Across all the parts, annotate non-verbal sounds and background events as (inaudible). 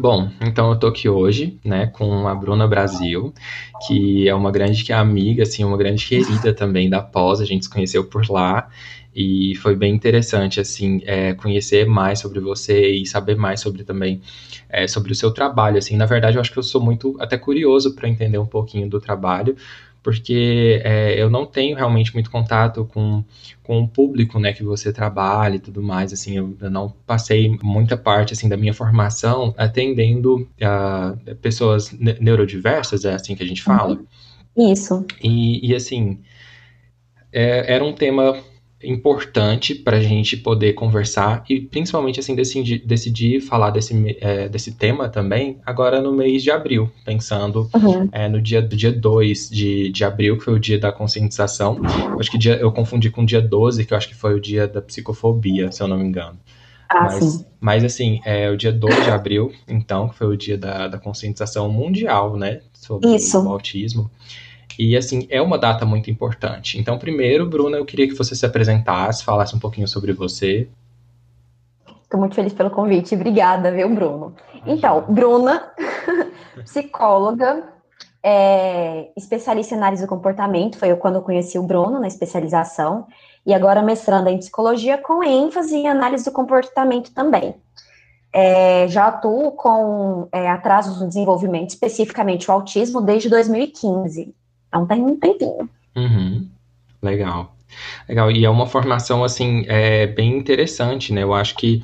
Bom, então eu tô aqui hoje, né, com a Bruna Brasil, que é uma grande amiga, assim, uma grande querida também da pós, a gente se conheceu por lá, e foi bem interessante, assim, é, conhecer mais sobre você e saber mais sobre também, é, sobre o seu trabalho, assim, na verdade eu acho que eu sou muito até curioso para entender um pouquinho do trabalho, porque é, eu não tenho realmente muito contato com, com o público, né, que você trabalha e tudo mais, assim, eu, eu não passei muita parte, assim, da minha formação atendendo uh, pessoas ne neurodiversas, é assim que a gente fala? Isso. E, e assim, é, era um tema importante para a gente poder conversar e principalmente assim decidir, decidir falar desse, é, desse tema também agora no mês de abril, pensando uhum. é, no dia do dia 2 de, de abril, que foi o dia da conscientização. Acho que dia, eu confundi com o dia 12, que eu acho que foi o dia da psicofobia, se eu não me engano. Ah, mas, sim. mas assim, é o dia 2 de abril, então, que foi o dia da, da conscientização mundial, né? Sobre Isso. o autismo. E, assim, é uma data muito importante. Então, primeiro, Bruna, eu queria que você se apresentasse, falasse um pouquinho sobre você. Estou muito feliz pelo convite. Obrigada, viu, Bruno? Então, Bruna, (laughs) psicóloga, é, especialista em análise do comportamento, foi quando eu conheci o Bruno na especialização, e agora mestranda em psicologia com ênfase em análise do comportamento também. É, já atuo com é, atrasos no desenvolvimento, especificamente o autismo, desde 2015. Então tem um tempinho. Uhum. Legal. Legal. E é uma formação, assim, é, bem interessante, né? Eu acho que,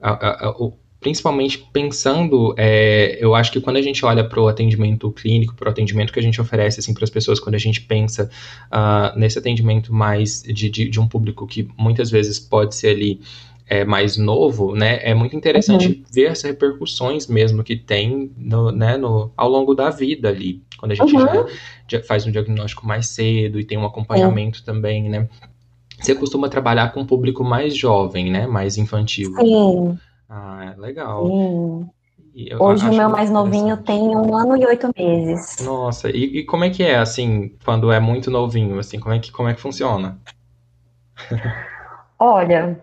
a, a, a, principalmente pensando, é, eu acho que quando a gente olha para o atendimento clínico, para o atendimento que a gente oferece, assim, para as pessoas, quando a gente pensa uh, nesse atendimento mais de, de, de um público que muitas vezes pode ser ali é, mais novo, né, é muito interessante uhum. ver as repercussões mesmo que tem no, né, no, ao longo da vida ali, quando a gente uhum. já, faz um diagnóstico mais cedo e tem um acompanhamento uhum. também, né. Você costuma trabalhar com um público mais jovem, né, mais infantil. Sim. Ah, legal. Sim. Hoje o meu mais novinho tem um ano e oito meses. Nossa, e, e, como é que é, assim, quando é muito novinho, assim, como é que, como é que funciona? (laughs) Olha,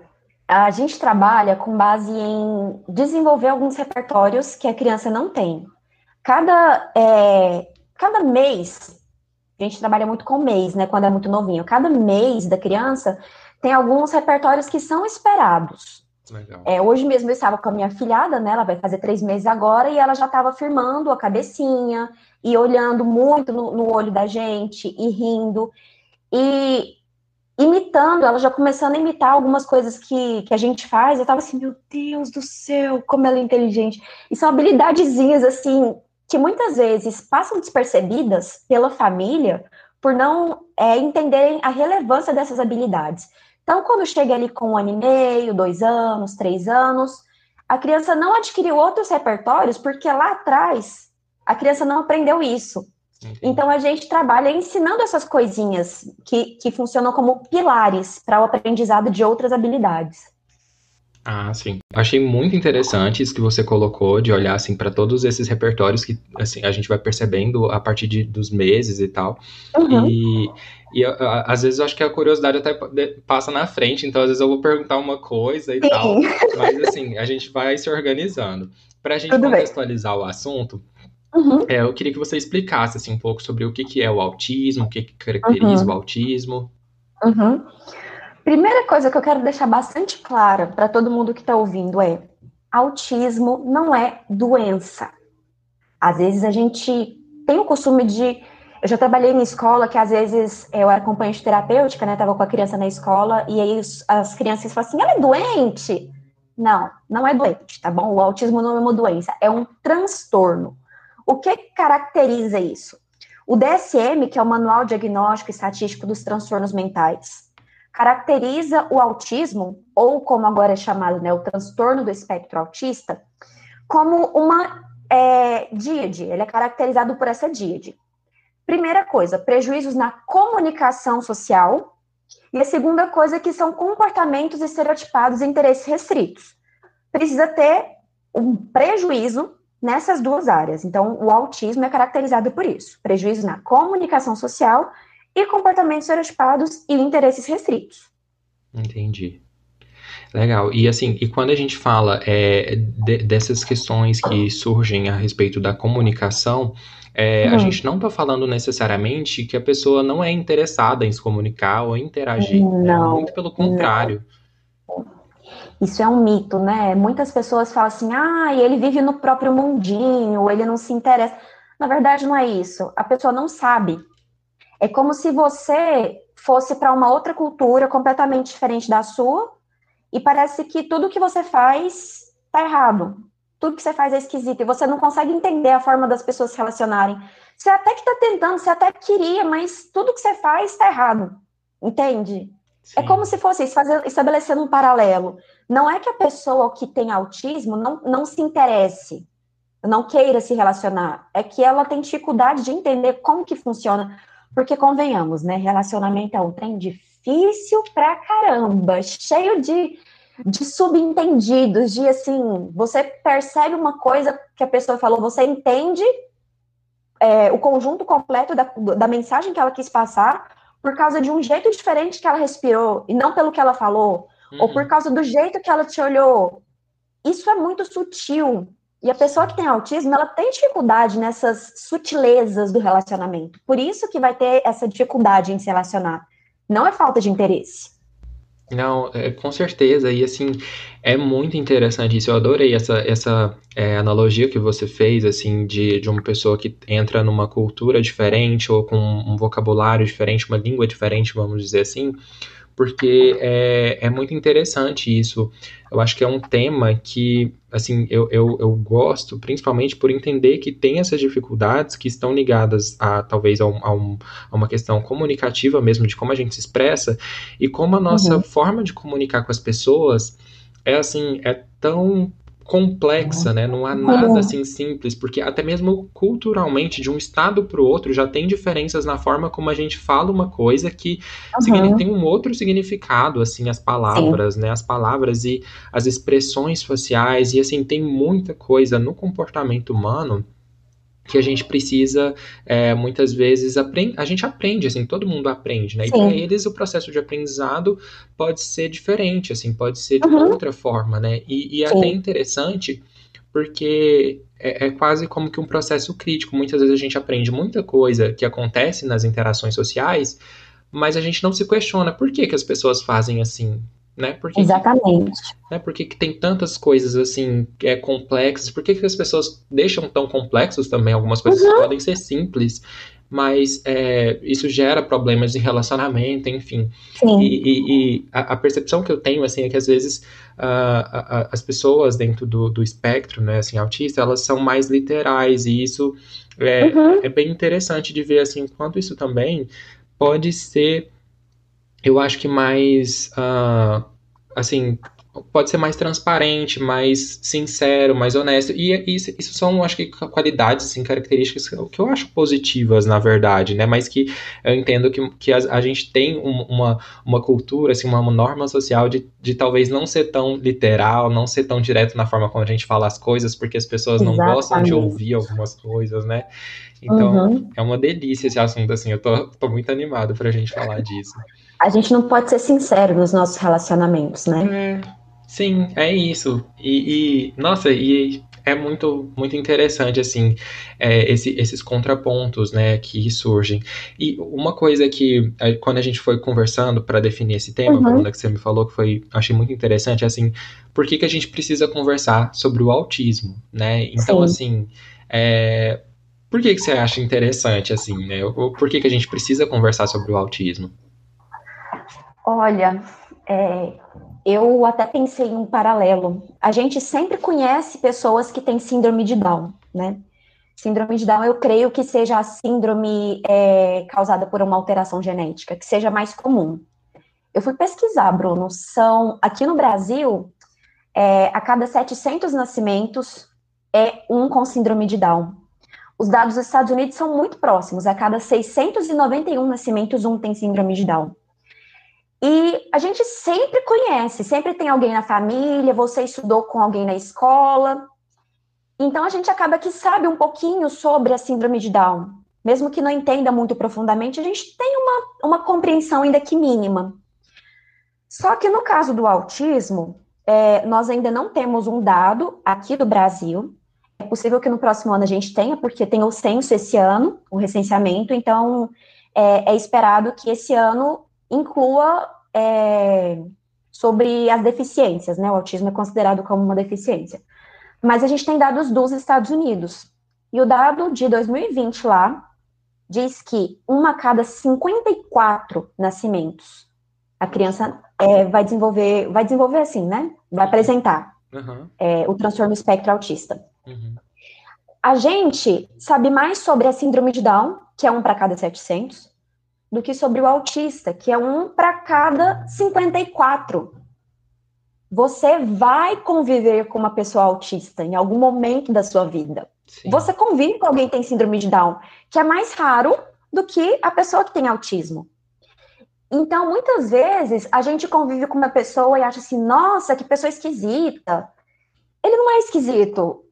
a gente trabalha com base em desenvolver alguns repertórios que a criança não tem. Cada, é, cada mês, a gente trabalha muito com mês, né, quando é muito novinho, cada mês da criança tem alguns repertórios que são esperados. É, hoje mesmo eu estava com a minha filhada, né? Ela vai fazer três meses agora, e ela já estava firmando a cabecinha e olhando muito no, no olho da gente e rindo. E imitando, ela já começando a imitar algumas coisas que, que a gente faz, eu tava assim, meu Deus do céu, como ela é inteligente. E são habilidadezinhas, assim, que muitas vezes passam despercebidas pela família por não é, entenderem a relevância dessas habilidades. Então, quando chega ali com um ano e meio, dois anos, três anos, a criança não adquiriu outros repertórios porque lá atrás a criança não aprendeu isso. Então a gente trabalha ensinando essas coisinhas que, que funcionam como pilares para o aprendizado de outras habilidades. Ah, sim. Achei muito interessante isso que você colocou, de olhar assim para todos esses repertórios que assim, a gente vai percebendo a partir de, dos meses e tal. Uhum. E, e a, às vezes eu acho que a curiosidade até passa na frente, então às vezes eu vou perguntar uma coisa e sim. tal. Mas assim, a gente vai se organizando. Para a gente Tudo contextualizar bem. o assunto, Uhum. É, eu queria que você explicasse assim, um pouco sobre o que, que é o autismo, o que, que caracteriza uhum. o autismo. Uhum. Primeira coisa que eu quero deixar bastante clara para todo mundo que está ouvindo é: autismo não é doença. Às vezes a gente tem o costume de. Eu já trabalhei em escola que às vezes eu era acompanhante terapêutica, né? Tava com a criança na escola e aí as crianças falam assim: ela é doente. Não, não é doente, tá bom? O autismo não é uma doença, é um transtorno. O que caracteriza isso? O DSM, que é o Manual Diagnóstico e Estatístico dos Transtornos Mentais, caracteriza o autismo, ou como agora é chamado, né, o transtorno do espectro autista, como uma é, díade. Ele é caracterizado por essa díade. Primeira coisa, prejuízos na comunicação social. E a segunda coisa que são comportamentos estereotipados e interesses restritos. Precisa ter um prejuízo nessas duas áreas. Então, o autismo é caracterizado por isso: prejuízo na comunicação social e comportamentos estereotipados e interesses restritos. Entendi. Legal. E assim, e quando a gente fala é, de, dessas questões que surgem a respeito da comunicação, é, a gente não está falando necessariamente que a pessoa não é interessada em se comunicar ou interagir. Né? Não, Muito pelo contrário. Não. Isso é um mito, né? Muitas pessoas falam assim, ah, ele vive no próprio mundinho, ele não se interessa. Na verdade, não é isso. A pessoa não sabe. É como se você fosse para uma outra cultura completamente diferente da sua e parece que tudo que você faz está errado. Tudo que você faz é esquisito e você não consegue entender a forma das pessoas se relacionarem. Você até que está tentando, você até queria, mas tudo que você faz está errado. Entende? Sim. É como se fosse fazer, estabelecendo um paralelo. Não é que a pessoa que tem autismo não, não se interesse, não queira se relacionar. É que ela tem dificuldade de entender como que funciona. Porque, convenhamos, né? Relacionamento é um trem difícil pra caramba, cheio de, de subentendidos, de assim, você percebe uma coisa que a pessoa falou, você entende é, o conjunto completo da, da mensagem que ela quis passar por causa de um jeito diferente que ela respirou, e não pelo que ela falou, uhum. ou por causa do jeito que ela te olhou. Isso é muito sutil. E a pessoa que tem autismo, ela tem dificuldade nessas sutilezas do relacionamento. Por isso que vai ter essa dificuldade em se relacionar. Não é falta de interesse. Não, é, com certeza. E assim, é muito interessante isso. Eu adorei essa, essa é, analogia que você fez, assim, de, de uma pessoa que entra numa cultura diferente ou com um vocabulário diferente, uma língua diferente, vamos dizer assim porque é, é muito interessante isso. Eu acho que é um tema que, assim, eu, eu, eu gosto, principalmente por entender que tem essas dificuldades que estão ligadas a, talvez, a, um, a, um, a uma questão comunicativa mesmo, de como a gente se expressa, e como a nossa uhum. forma de comunicar com as pessoas é, assim, é tão complexa, né? Não há nada assim simples, porque até mesmo culturalmente, de um estado para o outro, já tem diferenças na forma como a gente fala uma coisa que uhum. tem um outro significado, assim, as palavras, Sim. né? As palavras e as expressões faciais, e assim, tem muita coisa no comportamento humano que a gente precisa é, muitas vezes aprender, a gente aprende, assim, todo mundo aprende, né? Sim. E para eles o processo de aprendizado pode ser diferente, assim, pode ser de uhum. outra forma, né? E, e é até interessante porque é, é, quase como que um processo crítico. Muitas vezes a gente aprende muita coisa que acontece nas interações sociais, mas a gente não se questiona por que, que as pessoas fazem assim, né? Por que Exatamente. Né? Por que, que tem tantas coisas assim é, complexas? Por que, que as pessoas deixam tão complexos também? Algumas coisas uhum. podem ser simples, mas é, isso gera problemas de relacionamento, enfim. Sim. E, e, e a, a, percepção que eu tenho assim é que às vezes uh, as pessoas dentro do, do espectro, né, assim, autista, elas são mais literais e isso é, uhum. é bem interessante de ver assim quanto isso também pode ser eu acho que mais, uh, assim, pode ser mais transparente, mais sincero, mais honesto. E isso, isso são, acho que, qualidades, assim, características que eu acho positivas, na verdade, né? Mas que eu entendo que, que a, a gente tem um, uma, uma cultura, assim, uma norma social de, de talvez não ser tão literal, não ser tão direto na forma como a gente fala as coisas, porque as pessoas não Exatamente. gostam de ouvir algumas coisas, né? Então, uhum. é uma delícia esse assunto, assim, eu tô, tô muito animado pra gente falar disso. A gente não pode ser sincero nos nossos relacionamentos, né? É, sim, é isso. E, e, nossa, e é muito, muito interessante, assim, é, esse, esses contrapontos, né, que surgem. E uma coisa que, é, quando a gente foi conversando para definir esse tema, uhum. Bruna, que você me falou, que foi, achei muito interessante, é assim, por que, que a gente precisa conversar sobre o autismo, né? Então, Sim. assim, é, por que, que você acha interessante, assim, né? Por que, que a gente precisa conversar sobre o autismo? Olha, é, eu até pensei em um paralelo. A gente sempre conhece pessoas que têm síndrome de Down, né? Síndrome de Down, eu creio que seja a síndrome é, causada por uma alteração genética, que seja mais comum. Eu fui pesquisar, Bruno, são, aqui no Brasil, é, a cada 700 nascimentos é um com síndrome de Down. Os dados dos Estados Unidos são muito próximos. A cada 691 nascimentos, um tem síndrome de Down. E a gente sempre conhece, sempre tem alguém na família, você estudou com alguém na escola. Então a gente acaba que sabe um pouquinho sobre a síndrome de Down. Mesmo que não entenda muito profundamente, a gente tem uma, uma compreensão ainda que mínima. Só que no caso do autismo, é, nós ainda não temos um dado aqui do Brasil. É possível que no próximo ano a gente tenha, porque tem o censo esse ano, o recenseamento, então é, é esperado que esse ano inclua é, sobre as deficiências, né? O autismo é considerado como uma deficiência. Mas a gente tem dados dos Estados Unidos. E o dado de 2020 lá diz que uma a cada 54 nascimentos a criança é, vai desenvolver, vai desenvolver assim, né? Vai apresentar uhum. é, o transtorno espectro autista. Uhum. A gente sabe mais sobre a síndrome de Down, que é um para cada 700, do que sobre o autista, que é um para cada 54. Você vai conviver com uma pessoa autista em algum momento da sua vida. Sim. Você convive com alguém que tem síndrome de Down, que é mais raro do que a pessoa que tem autismo. Então, muitas vezes, a gente convive com uma pessoa e acha assim, nossa, que pessoa esquisita. Ele não é esquisito.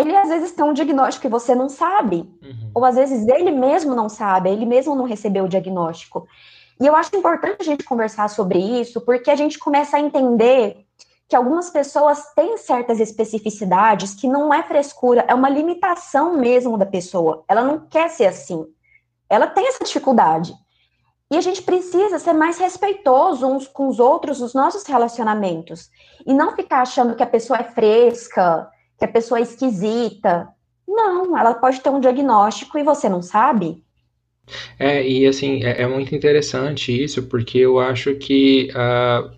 Ele, às vezes, tem um diagnóstico que você não sabe. Uhum. Ou, às vezes, ele mesmo não sabe, ele mesmo não recebeu o diagnóstico. E eu acho importante a gente conversar sobre isso, porque a gente começa a entender que algumas pessoas têm certas especificidades que não é frescura, é uma limitação mesmo da pessoa. Ela não quer ser assim. Ela tem essa dificuldade. E a gente precisa ser mais respeitoso uns com os outros nos nossos relacionamentos. E não ficar achando que a pessoa é fresca, que a pessoa é esquisita. Não, ela pode ter um diagnóstico e você não sabe. É, e assim, é, é muito interessante isso, porque eu acho que uh,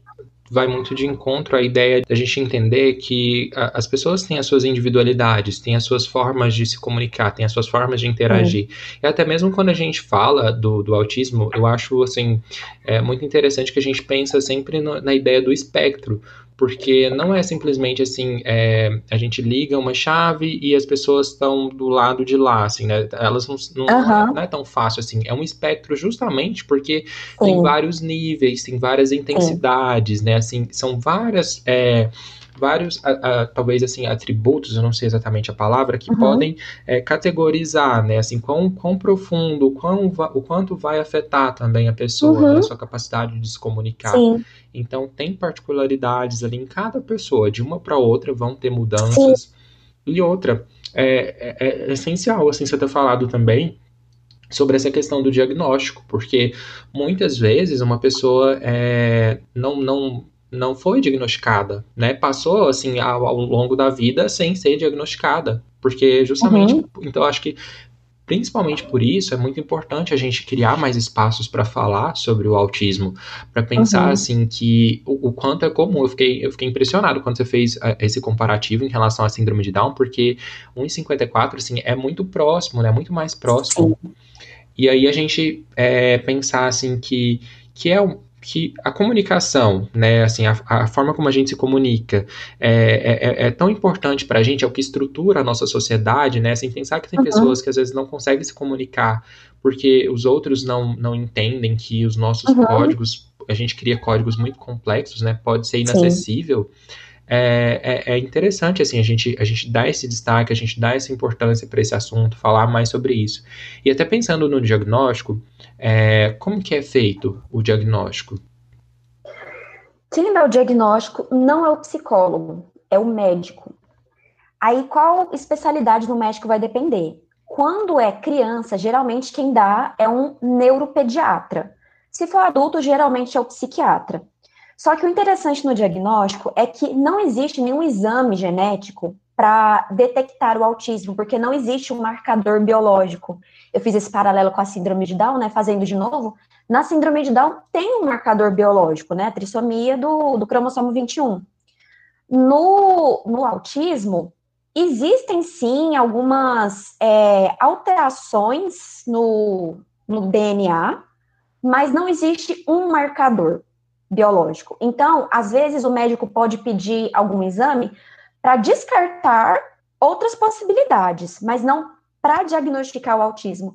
vai muito de encontro à ideia da gente entender que a, as pessoas têm as suas individualidades, têm as suas formas de se comunicar, têm as suas formas de interagir. Uhum. E até mesmo quando a gente fala do, do autismo, eu acho assim é muito interessante que a gente pensa sempre no, na ideia do espectro, porque não é simplesmente assim, é, a gente liga uma chave e as pessoas estão do lado de lá, assim, né? Elas não, não, uhum. não, é, tão fácil assim. É um espectro justamente porque Sim. tem vários níveis, tem várias intensidades, Sim. né? Assim, são várias. É, vários, talvez assim, atributos, eu não sei exatamente a palavra, que uhum. podem é, categorizar, né, assim, quão, quão profundo, quão, o quanto vai afetar também a pessoa, uhum. né, a sua capacidade de se comunicar. Sim. Então, tem particularidades ali em cada pessoa, de uma para outra vão ter mudanças. Sim. E outra, é, é, é essencial, assim, você ter falado também, sobre essa questão do diagnóstico, porque muitas vezes uma pessoa é, não, não não foi diagnosticada, né? Passou assim ao, ao longo da vida sem ser diagnosticada, porque justamente, uhum. então acho que principalmente por isso é muito importante a gente criar mais espaços para falar sobre o autismo, para pensar uhum. assim que o, o, quanto é comum. Eu fiquei, eu fiquei impressionado quando você fez uh, esse comparativo em relação à síndrome de Down, porque 1,54 assim é muito próximo, né? Muito mais próximo. Sim. E aí a gente é, pensar assim que que é um, que a comunicação, né, assim, a, a, forma como a gente se comunica é, é, é tão importante para a gente, é o que estrutura a nossa sociedade, né, sem pensar que tem uhum. pessoas que às vezes não conseguem se comunicar porque os outros não, não entendem que os nossos uhum. códigos, a gente cria códigos muito complexos, né, pode ser inacessível. É, é, é, interessante assim a gente, a gente dar esse destaque, a gente dar essa importância para esse assunto, falar mais sobre isso. E até pensando no diagnóstico, é, como que é feito o diagnóstico? Quem dá o diagnóstico não é o psicólogo, é o médico. Aí qual especialidade do médico vai depender? Quando é criança, geralmente quem dá é um neuropediatra. Se for adulto, geralmente é o psiquiatra. Só que o interessante no diagnóstico é que não existe nenhum exame genético para detectar o autismo, porque não existe um marcador biológico. Eu fiz esse paralelo com a síndrome de Down, né? Fazendo de novo. Na síndrome de Down tem um marcador biológico, né? A trissomia do, do cromossomo 21. No, no autismo, existem sim algumas é, alterações no, no DNA, mas não existe um marcador biológico. Então, às vezes, o médico pode pedir algum exame para descartar outras possibilidades, mas não para diagnosticar o autismo.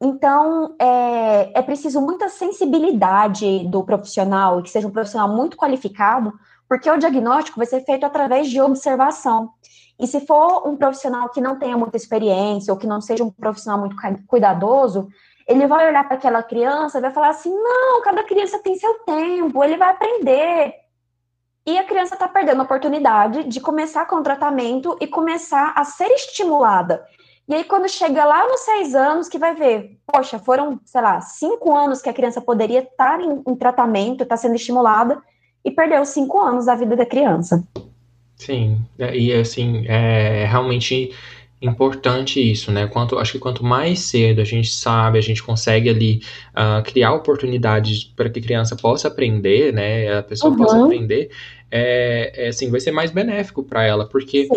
Então, é, é preciso muita sensibilidade do profissional, que seja um profissional muito qualificado, porque o diagnóstico vai ser feito através de observação. E se for um profissional que não tenha muita experiência, ou que não seja um profissional muito cuidadoso, ele vai olhar para aquela criança e vai falar assim: não, cada criança tem seu tempo, ele vai aprender. E a criança está perdendo a oportunidade de começar com o tratamento e começar a ser estimulada. E aí, quando chega lá nos seis anos, que vai ver, poxa, foram, sei lá, cinco anos que a criança poderia estar em, em tratamento, está sendo estimulada, e perdeu cinco anos da vida da criança. Sim, e assim, é realmente importante isso, né? Quanto, acho que quanto mais cedo a gente sabe, a gente consegue ali uh, criar oportunidades para que a criança possa aprender, né? A pessoa uhum. possa aprender, é, é, assim, vai ser mais benéfico para ela, porque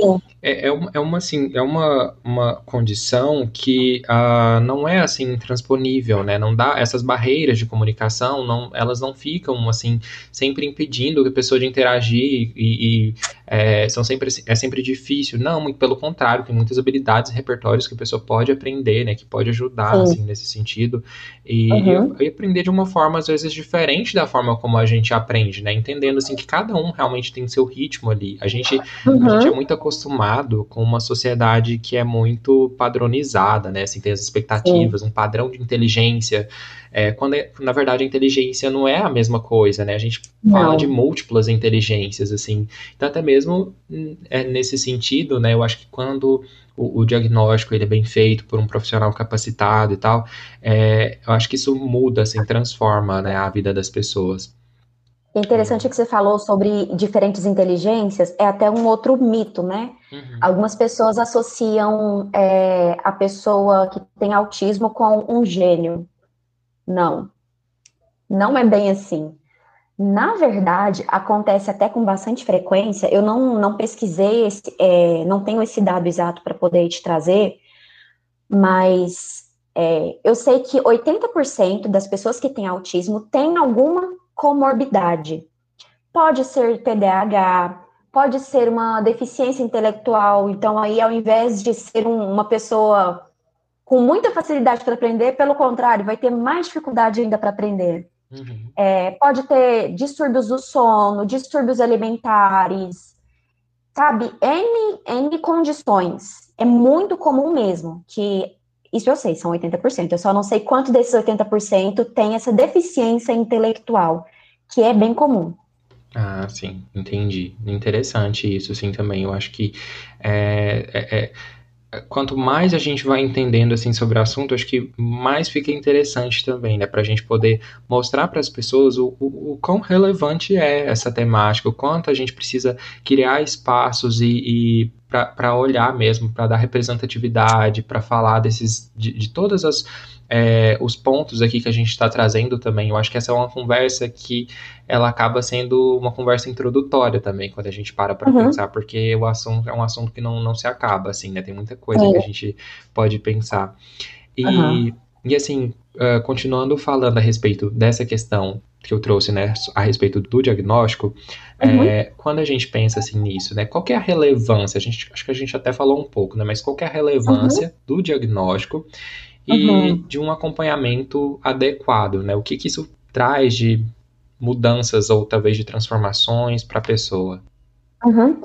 é, é, uma, é, uma, assim, é uma, uma condição que uh, não é, assim, intransponível, né, não dá, essas barreiras de comunicação, não, elas não ficam, assim, sempre impedindo a pessoa de interagir e, e é, são sempre, é sempre difícil, não, muito pelo contrário, tem muitas habilidades e repertórios que a pessoa pode aprender, né, que pode ajudar, Sim. assim, nesse sentido, e, uhum. e, e aprender de uma forma, às vezes, diferente da forma como a gente aprende, né, entendendo, assim, que cada um realmente tem seu ritmo ali. A gente, uhum. a gente é muito acostumado com uma sociedade que é muito padronizada, né? Assim, tem as expectativas, Sim. um padrão de inteligência. É, quando é, na verdade a inteligência não é a mesma coisa, né? A gente não. fala de múltiplas inteligências, assim. Então, até mesmo hum, é, nesse sentido, né? Eu acho que quando o, o, diagnóstico ele é bem feito por um profissional capacitado e tal, é, eu acho que isso muda, assim, transforma né, a vida das pessoas. É interessante que você falou sobre diferentes inteligências, é até um outro mito, né? Uhum. Algumas pessoas associam é, a pessoa que tem autismo com um gênio. Não. Não é bem assim. Na verdade, acontece até com bastante frequência. Eu não, não pesquisei, esse, é, não tenho esse dado exato para poder te trazer, mas é, eu sei que 80% das pessoas que têm autismo têm alguma comorbidade. Pode ser TDAH, pode ser uma deficiência intelectual, então aí ao invés de ser um, uma pessoa com muita facilidade para aprender, pelo contrário, vai ter mais dificuldade ainda para aprender. Uhum. É, pode ter distúrbios do sono, distúrbios alimentares, sabe? N, N condições. É muito comum mesmo que isso eu sei, são 80%. Eu só não sei quanto desses 80% tem essa deficiência intelectual, que é bem comum. Ah, sim, entendi. Interessante isso, sim, também. Eu acho que é, é, é, quanto mais a gente vai entendendo assim sobre o assunto, acho que mais fica interessante também, né? Para a gente poder mostrar para as pessoas o, o, o, quão relevante é essa temática, o quanto a gente precisa criar espaços e, e para olhar mesmo, para dar representatividade, para falar desses de, de todas as é, os pontos aqui que a gente está trazendo também. Eu acho que essa é uma conversa que ela acaba sendo uma conversa introdutória também, quando a gente para para uhum. pensar, porque o assunto é um assunto que não, não se acaba, assim, né? Tem muita coisa é. que a gente pode pensar. E, uhum. e assim, uh, continuando falando a respeito dessa questão que eu trouxe, né, a respeito do diagnóstico, uhum. é, quando a gente pensa assim nisso, né, qual é a relevância? A gente, acho que a gente até falou um pouco, né, mas qual é a relevância uhum. do diagnóstico e uhum. de um acompanhamento adequado, né? O que, que isso traz de mudanças ou talvez de transformações para a pessoa? Uhum.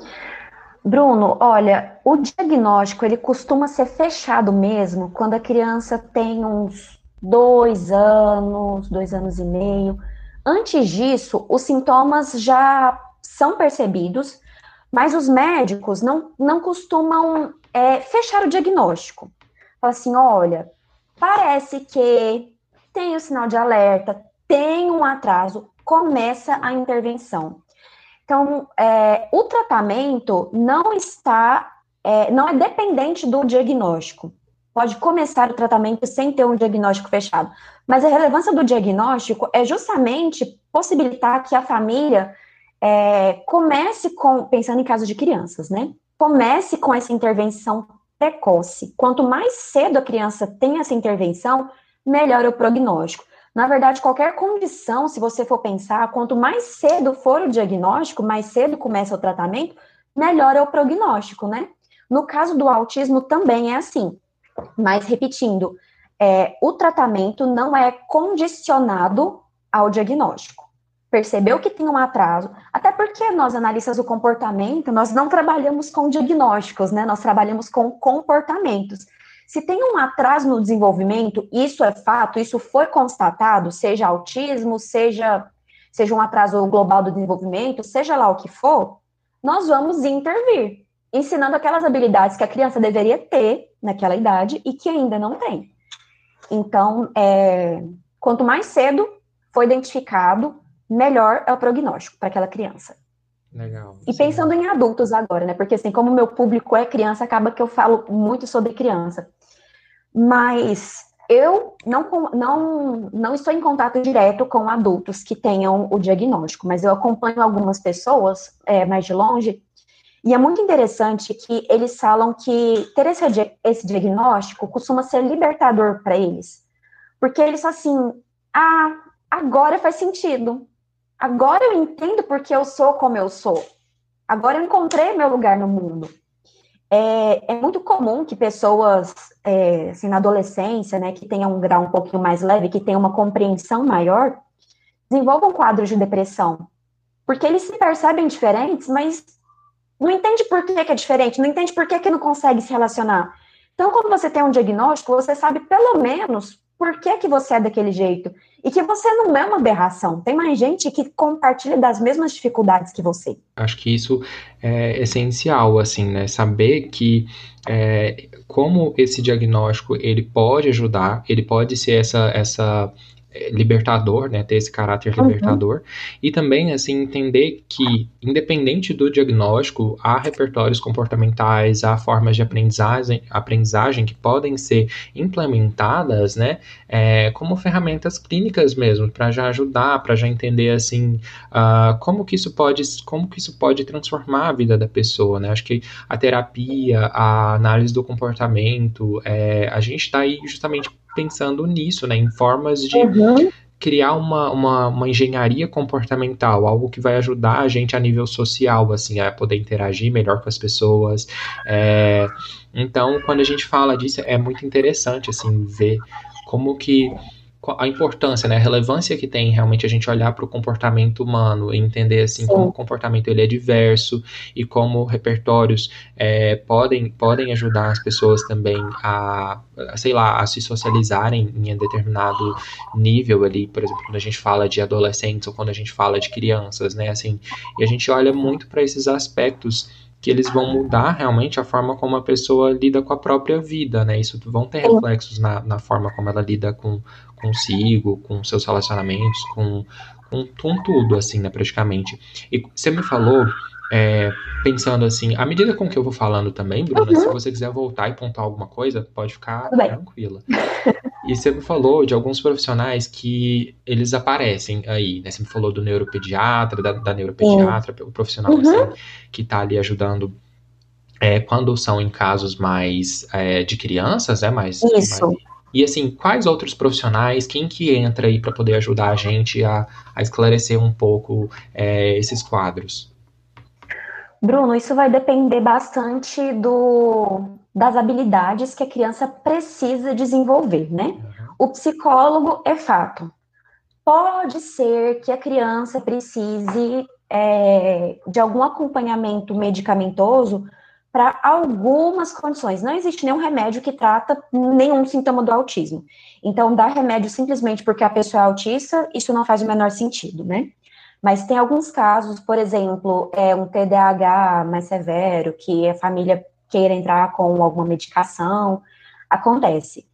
Bruno, olha, o diagnóstico ele costuma ser fechado mesmo quando a criança tem uns dois anos, dois anos e meio. Antes disso, os sintomas já são percebidos, mas os médicos não, não costumam é, fechar o diagnóstico. Fala assim, olha, parece que tem o sinal de alerta, tem um atraso, começa a intervenção. Então, é, o tratamento não está, é, não é dependente do diagnóstico. Pode começar o tratamento sem ter um diagnóstico fechado. Mas a relevância do diagnóstico é justamente possibilitar que a família é, comece com, pensando em casos de crianças, né? Comece com essa intervenção precoce. Quanto mais cedo a criança tem essa intervenção, melhor é o prognóstico. Na verdade, qualquer condição, se você for pensar, quanto mais cedo for o diagnóstico, mais cedo começa o tratamento, melhor é o prognóstico, né? No caso do autismo também é assim. Mas repetindo, é, o tratamento não é condicionado ao diagnóstico percebeu que tem um atraso, até porque nós, analistas do comportamento, nós não trabalhamos com diagnósticos, né? Nós trabalhamos com comportamentos. Se tem um atraso no desenvolvimento, isso é fato, isso foi constatado, seja autismo, seja seja um atraso global do desenvolvimento, seja lá o que for, nós vamos intervir, ensinando aquelas habilidades que a criança deveria ter naquela idade e que ainda não tem. Então, é, quanto mais cedo for identificado, melhor é o prognóstico para aquela criança. Legal. E pensando em adultos agora, né? Porque assim, como meu público é criança, acaba que eu falo muito sobre criança. Mas eu não, não, não estou em contato direto com adultos que tenham o diagnóstico, mas eu acompanho algumas pessoas é, mais de longe, e é muito interessante que eles falam que ter esse, esse diagnóstico costuma ser libertador para eles. Porque eles assim, ah, agora faz sentido. Agora eu entendo porque eu sou como eu sou. Agora eu encontrei meu lugar no mundo. É, é muito comum que pessoas, é, assim, na adolescência, né, que tenham um grau um pouquinho mais leve, que tenham uma compreensão maior, desenvolvam quadros de depressão. Porque eles se percebem diferentes, mas não entende por que, é diferente, não entende por que, que não consegue se relacionar. Então, quando você tem um diagnóstico, você sabe pelo menos por que, que você é daquele jeito. E que você não é uma aberração. Tem mais gente que compartilha das mesmas dificuldades que você. Acho que isso é essencial, assim, né? Saber que é, como esse diagnóstico ele pode ajudar, ele pode ser essa, essa libertador, né, ter esse caráter uhum. libertador, e também, assim, entender que, independente do diagnóstico, há repertórios comportamentais, há formas de aprendizagem, aprendizagem que podem ser implementadas, né, é, como ferramentas clínicas mesmo, para já ajudar, para já entender, assim, uh, como que isso pode, como que isso pode transformar a vida da pessoa, né, acho que a terapia, a análise do comportamento, é, a gente está aí justamente pensando nisso, né? Em formas de uhum. criar uma, uma, uma, engenharia comportamental, algo que vai ajudar a gente a nível social, assim, a poder interagir melhor com as pessoas. É, então, quando a gente fala disso, é muito interessante, assim, ver como que a importância, né, a relevância que tem realmente a gente olhar para o comportamento humano e entender assim Sim. como o comportamento ele é diverso e como repertórios é, podem, podem ajudar as pessoas também a, sei lá, a se socializarem em um determinado nível ali, por exemplo, quando a gente fala de adolescentes ou quando a gente fala de crianças, né, assim, e a gente olha muito para esses aspectos que eles vão mudar realmente a forma como a pessoa lida com a própria vida, né? Isso vão ter reflexos na, na forma como ela lida com, consigo, com seus relacionamentos, com, com, com tudo, assim, né, praticamente. E você me falou, é, pensando assim, à medida com que eu vou falando também, Bruna, uhum. se você quiser voltar e pontuar alguma coisa, pode ficar tranquila. E você me falou de alguns profissionais que eles aparecem aí, né? Você me falou do neuropediatra, da, da neuropediatra, o profissional uhum. assim, que está ali ajudando é, quando são em casos mais é, de crianças, é mais, Isso. mais e assim, quais outros profissionais, quem que entra aí para poder ajudar a gente a, a esclarecer um pouco é, esses quadros? Bruno, isso vai depender bastante do, das habilidades que a criança precisa desenvolver, né? O psicólogo é fato. Pode ser que a criança precise é, de algum acompanhamento medicamentoso para algumas condições. Não existe nenhum remédio que trata nenhum sintoma do autismo. Então, dar remédio simplesmente porque a pessoa é autista, isso não faz o menor sentido, né? Mas tem alguns casos, por exemplo, é um TDAH mais severo, que a família queira entrar com alguma medicação, acontece.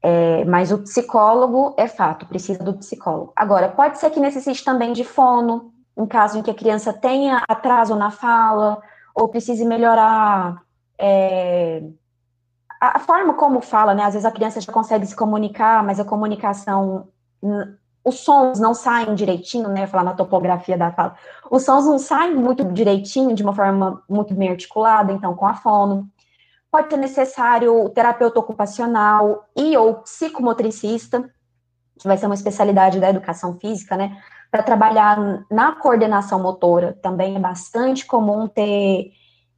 É, mas o psicólogo é fato, precisa do psicólogo. Agora, pode ser que necessite também de fono, em caso em que a criança tenha atraso na fala, ou precise melhorar é, a forma como fala, né? Às vezes a criança já consegue se comunicar, mas a comunicação, os sons não saem direitinho, né? Falar na topografia da fala, os sons não saem muito direitinho, de uma forma muito bem articulada, então com a fono. Pode ser necessário o terapeuta ocupacional e ou psicomotricista, que vai ser uma especialidade da educação física, né? Para trabalhar na coordenação motora. Também é bastante comum ter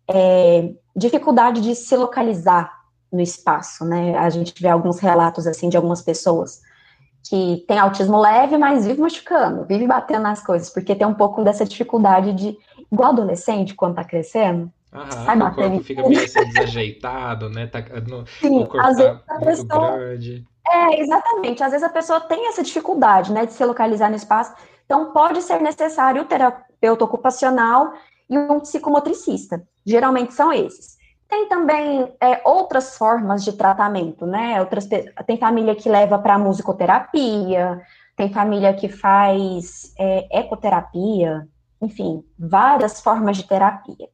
é, dificuldade de se localizar no espaço, né? A gente vê alguns relatos assim de algumas pessoas que têm autismo leve, mas vive machucando, vive batendo nas coisas, porque tem um pouco dessa dificuldade de, igual adolescente, quando tá crescendo, Aham, sai o corpo fica meio assim desajeitado, né? Tá, no, Sim, o corpo às tá vezes a pessoa, grande. É, exatamente. Às vezes a pessoa tem essa dificuldade, né, de se localizar no espaço. Então, pode ser necessário o terapeuta ocupacional e um psicomotricista. Geralmente são esses. Tem também é, outras formas de tratamento, né? Outras, tem família que leva para musicoterapia, tem família que faz é, ecoterapia, enfim, várias formas de terapia.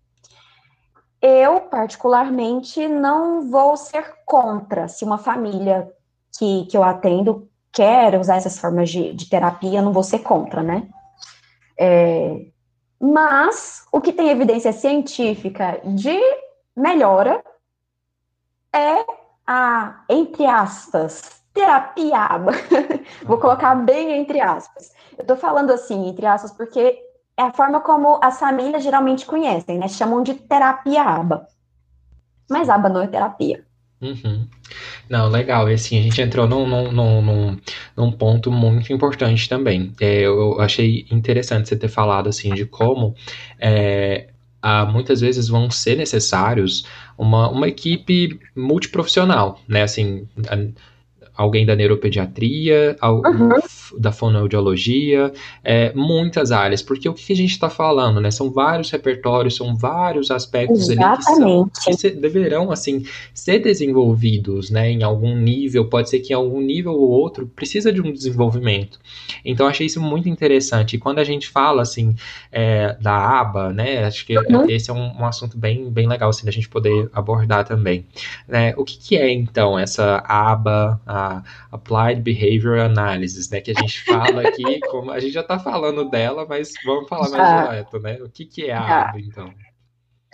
Eu, particularmente, não vou ser contra se uma família que, que eu atendo quer usar essas formas de, de terapia, não vou ser contra, né? É, mas o que tem evidência científica de melhora é a, entre aspas, terapia aba. (laughs) Vou colocar bem entre aspas. Eu tô falando assim, entre aspas, porque é a forma como as famílias geralmente conhecem, né? Chamam de terapia aba. Mas aba não é terapia. Uhum. Não, legal. E assim, a gente entrou num, num, num, num ponto muito importante também. É, eu achei interessante você ter falado assim de como é, há, muitas vezes vão ser necessários uma, uma equipe multiprofissional, né? Assim, alguém da neuropediatria, uhum. da fonoaudiologia, é, muitas áreas, porque o que a gente está falando, né? São vários repertórios, são vários aspectos Exatamente. ali que, são, que deverão, assim, ser desenvolvidos, né? Em algum nível, pode ser que em algum nível ou outro precisa de um desenvolvimento. Então, achei isso muito interessante. E quando a gente fala, assim, é, da aba, né? Acho que uhum. esse é um, um, assunto bem, bem legal, assim, da gente poder abordar também. Né? O que, que é, então, essa aba, a Applied Behavior Analysis, né? Que a gente fala aqui, (laughs) como a gente já está falando dela, mas vamos falar mais direto, né? O que, que é a ABA, então?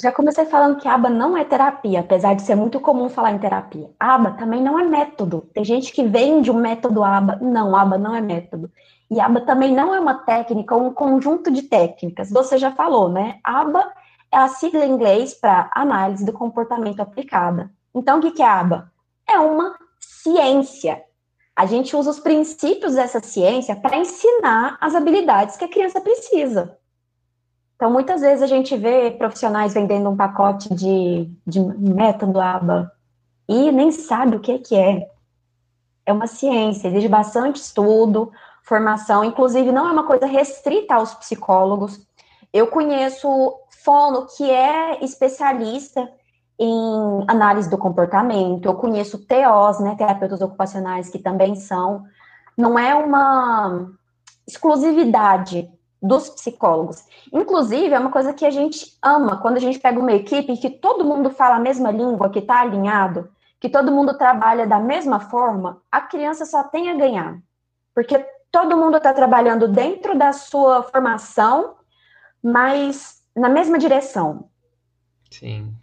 Já comecei falando que ABA não é terapia, apesar de ser muito comum falar em terapia. ABA também não é método. Tem gente que vende um método ABA. Não, ABA não é método. E ABA também não é uma técnica, um conjunto de técnicas. Você já falou, né? ABA é a sigla em inglês para análise do comportamento aplicada. Então, o que é ABA? É uma ciência. A gente usa os princípios dessa ciência para ensinar as habilidades que a criança precisa. Então, muitas vezes a gente vê profissionais vendendo um pacote de, de método ABA e nem sabe o que, que é. É uma ciência, exige bastante estudo, formação, inclusive não é uma coisa restrita aos psicólogos. Eu conheço fono que é especialista em análise do comportamento, eu conheço TOs, né, terapeutas ocupacionais, que também são. Não é uma exclusividade dos psicólogos. Inclusive, é uma coisa que a gente ama quando a gente pega uma equipe que todo mundo fala a mesma língua, que está alinhado, que todo mundo trabalha da mesma forma, a criança só tem a ganhar. Porque todo mundo está trabalhando dentro da sua formação, mas na mesma direção. Sim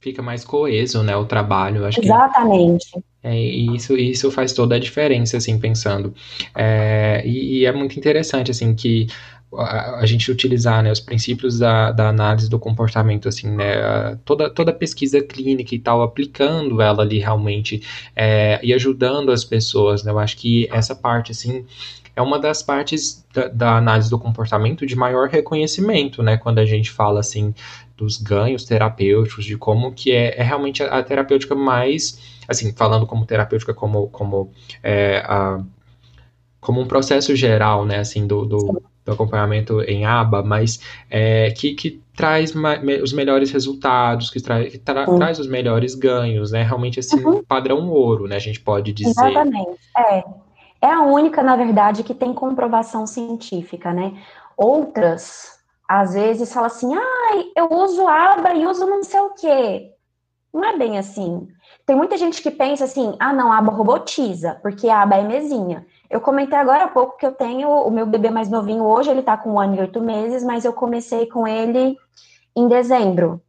fica mais coeso, né, o trabalho. Acho Exatamente. Que, é, e isso, isso faz toda a diferença, assim, pensando. É, e, e, é muito interessante, assim, que a, a gente utilizar, né, os princípios da, da, análise do comportamento, assim, né, toda, toda pesquisa clínica e tal, aplicando ela ali realmente é, e ajudando as pessoas, né, eu acho que essa parte, assim, é uma das partes da, da, análise do comportamento de maior reconhecimento, né? Quando a gente fala assim dos ganhos terapêuticos, de como que é, é realmente a, a, terapêutica mais, assim, falando como terapêutica, como, como, é, a, como um processo geral, né, assim, do, do, do acompanhamento em aba, mas é, que, que traz me, os melhores resultados, que, tra, que tra, traz os melhores ganhos, né, realmente, assim, uhum. padrão ouro, né, a gente pode dizer. Exatamente, é. É a única, na verdade, que tem comprovação científica, né? Outras às vezes fala assim, ai, eu uso aba e uso não sei o quê. Não é bem assim. Tem muita gente que pensa assim, ah, não, a aba robotiza, porque a aba é mesinha. Eu comentei agora há pouco que eu tenho o meu bebê mais novinho hoje, ele tá com um ano e oito meses, mas eu comecei com ele em dezembro.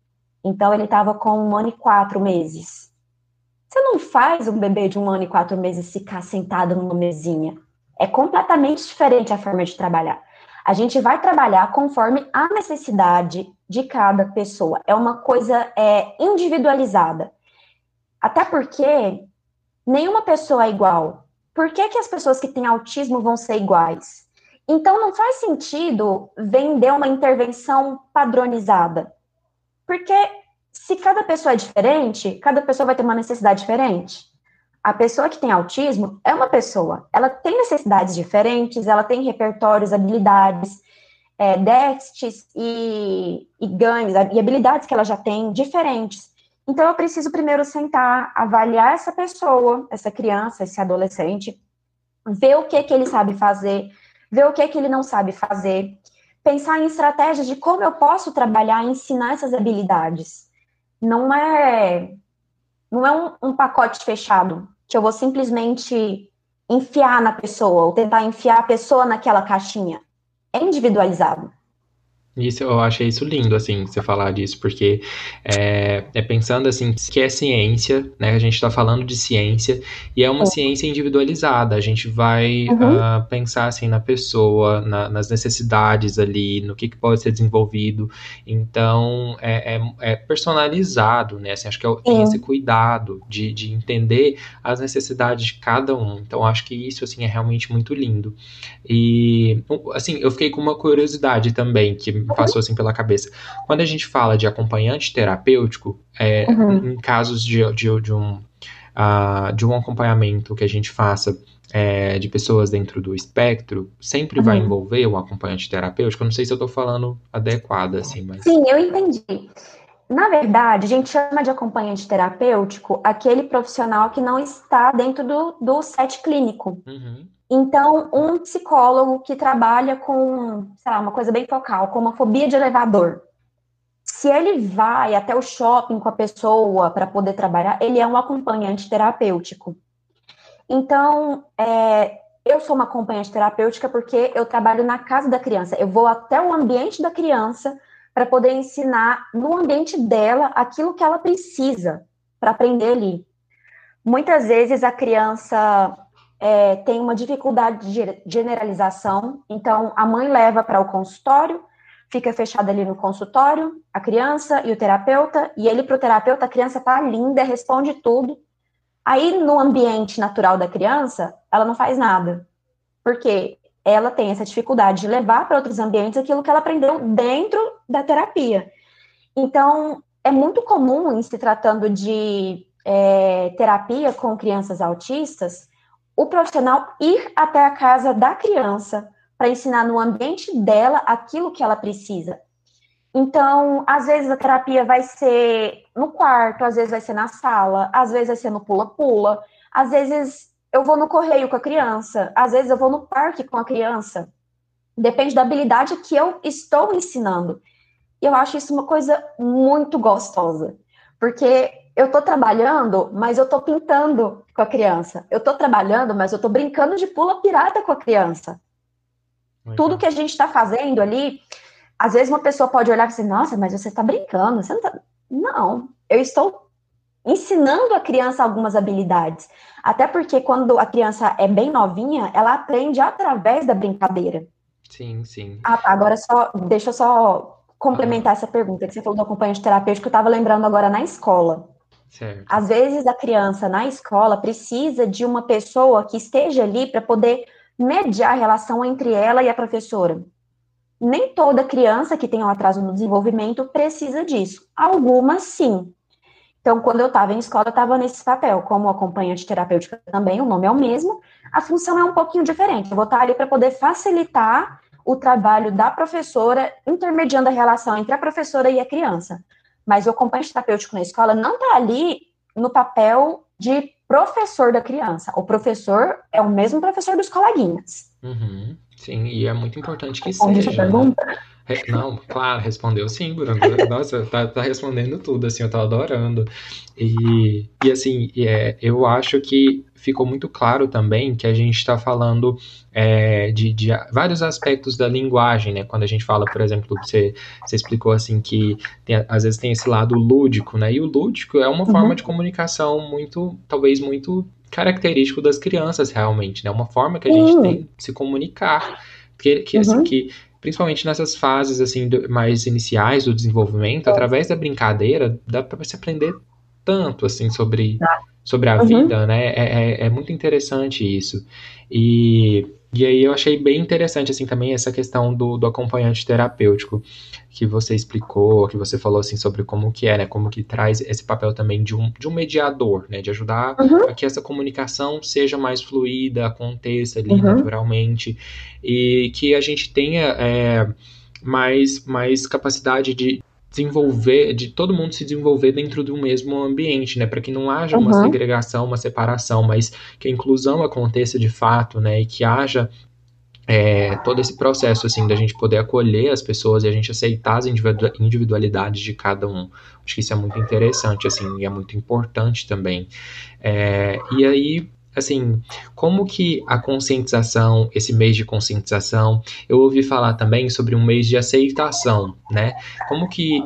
Então ele tava com um ano e quatro meses. Você não faz um bebê de um ano e quatro meses ficar sentado numa mesinha. É completamente diferente a forma de trabalhar. A gente vai trabalhar conforme a necessidade de cada pessoa. É uma coisa é, individualizada. Até porque nenhuma pessoa é igual. Por que, que as pessoas que têm autismo vão ser iguais? Então, não faz sentido vender uma intervenção padronizada. Porque se cada pessoa é diferente, cada pessoa vai ter uma necessidade diferente. A pessoa que tem autismo é uma pessoa, ela tem necessidades diferentes, ela tem repertórios, habilidades, é, déficits e, e ganhos, e habilidades que ela já tem diferentes. Então, eu preciso primeiro sentar, avaliar essa pessoa, essa criança, esse adolescente, ver o que, que ele sabe fazer, ver o que, que ele não sabe fazer, pensar em estratégias de como eu posso trabalhar e ensinar essas habilidades. Não é, não é um, um pacote fechado, que eu vou simplesmente enfiar na pessoa, ou tentar enfiar a pessoa naquela caixinha. É individualizado. Isso, eu achei isso lindo, assim, você falar disso, porque é, é pensando, assim, que é ciência, né, a gente está falando de ciência, e é uma ciência individualizada, a gente vai uhum. uh, pensar, assim, na pessoa, na, nas necessidades ali, no que, que, pode ser desenvolvido, então, é, é, é personalizado, né, assim, acho que é tem esse cuidado de, de entender as necessidades de cada um, então, acho que isso, assim, é realmente muito lindo, e, assim, eu fiquei com uma curiosidade também, que me passou assim pela cabeça. Quando a gente fala de acompanhante terapêutico, é, uhum. em casos de, de, de um, uh, de um acompanhamento que a gente faça é, de pessoas dentro do espectro, sempre uhum. vai envolver o acompanhante terapêutico? Eu não sei se eu estou falando adequada, assim, mas... Sim, eu entendi. Na verdade, a gente chama de acompanhante terapêutico aquele profissional que não está dentro do, do set clínico. Uhum. Então, um psicólogo que trabalha com, sei lá, uma coisa bem focal, como a fobia de elevador, se ele vai até o shopping com a pessoa para poder trabalhar, ele é um acompanhante terapêutico. Então, é, eu sou uma acompanhante terapêutica porque eu trabalho na casa da criança. Eu vou até o ambiente da criança para poder ensinar no ambiente dela aquilo que ela precisa para aprender ali. Muitas vezes a criança é, tem uma dificuldade de generalização, então a mãe leva para o consultório, fica fechada ali no consultório, a criança e o terapeuta, e ele para o terapeuta, a criança tá linda, responde tudo. Aí no ambiente natural da criança, ela não faz nada, porque ela tem essa dificuldade de levar para outros ambientes aquilo que ela aprendeu dentro da terapia. Então, é muito comum em se tratando de é, terapia com crianças autistas, o profissional ir até a casa da criança para ensinar no ambiente dela aquilo que ela precisa. Então, às vezes a terapia vai ser no quarto, às vezes vai ser na sala, às vezes vai ser no pula-pula, às vezes eu vou no correio com a criança, às vezes eu vou no parque com a criança. Depende da habilidade que eu estou ensinando. E eu acho isso uma coisa muito gostosa, porque eu estou trabalhando, mas eu estou pintando com a criança. Eu estou trabalhando, mas eu estou brincando de pula pirata com a criança. Tudo que a gente está fazendo ali, às vezes uma pessoa pode olhar e dizer, nossa, mas você está brincando, você não tá... Não, eu estou ensinando a criança algumas habilidades. Até porque quando a criança é bem novinha, ela aprende através da brincadeira. Sim, sim. Ah, tá, agora só, deixa eu só complementar essa pergunta que você falou do acompanhante terapêutico, eu estava lembrando agora na escola. Certo. Às vezes a criança na escola precisa de uma pessoa que esteja ali para poder mediar a relação entre ela e a professora. Nem toda criança que tem um atraso no desenvolvimento precisa disso. Algumas sim. Então, quando eu estava em escola, eu estava nesse papel, como acompanhante terapêutica também, o nome é o mesmo, a função é um pouquinho diferente. Eu vou estar ali para poder facilitar o trabalho da professora, intermediando a relação entre a professora e a criança. Mas o acompanhante terapêutico na escola não está ali no papel de professor da criança. O professor é o mesmo professor dos coleguinhas. Uhum, sim, e é muito importante que Responde seja. Essa né? pergunta? Né? Não, claro, respondeu sim, Bruno. Nossa, tá, tá, respondendo tudo, assim, eu tô adorando. E, e assim, é, eu acho que ficou muito claro também que a gente está falando é, de, de, vários aspectos da linguagem, né? Quando a gente fala, por exemplo, você, você explicou assim que tem, às vezes tem esse lado lúdico, né? E o lúdico é uma uhum. forma de comunicação muito, talvez muito característico das crianças realmente, né? Uma forma que a gente uhum. tem de se comunicar, que, que assim uhum. que principalmente nessas fases assim do, mais iniciais do desenvolvimento, é. através da brincadeira, dá para você aprender tanto assim sobre, sobre a uhum. vida, né? É, é, é, muito interessante isso. E E aí eu achei bem interessante, assim, também essa questão do, do acompanhante terapêutico que você explicou, que você falou, assim, sobre como que é, né, como que traz esse papel também de um, de um mediador, né, de ajudar uhum. a que essa comunicação seja mais fluida, aconteça ali uhum. naturalmente, e que a gente tenha é, mais, mais capacidade de, desenvolver, de todo mundo se desenvolver dentro do mesmo ambiente, né? Para que não haja uhum. uma segregação, uma separação, mas que a inclusão aconteça de fato, né? E que haja é, todo esse processo, assim, da gente poder acolher as pessoas e a gente aceitar as individualidades de cada um. Acho que isso é muito interessante, assim, e é muito importante também. É, e aí, assim, como que a conscientização, esse mês de conscientização, eu ouvi falar também sobre um mês de aceitação, né? Como que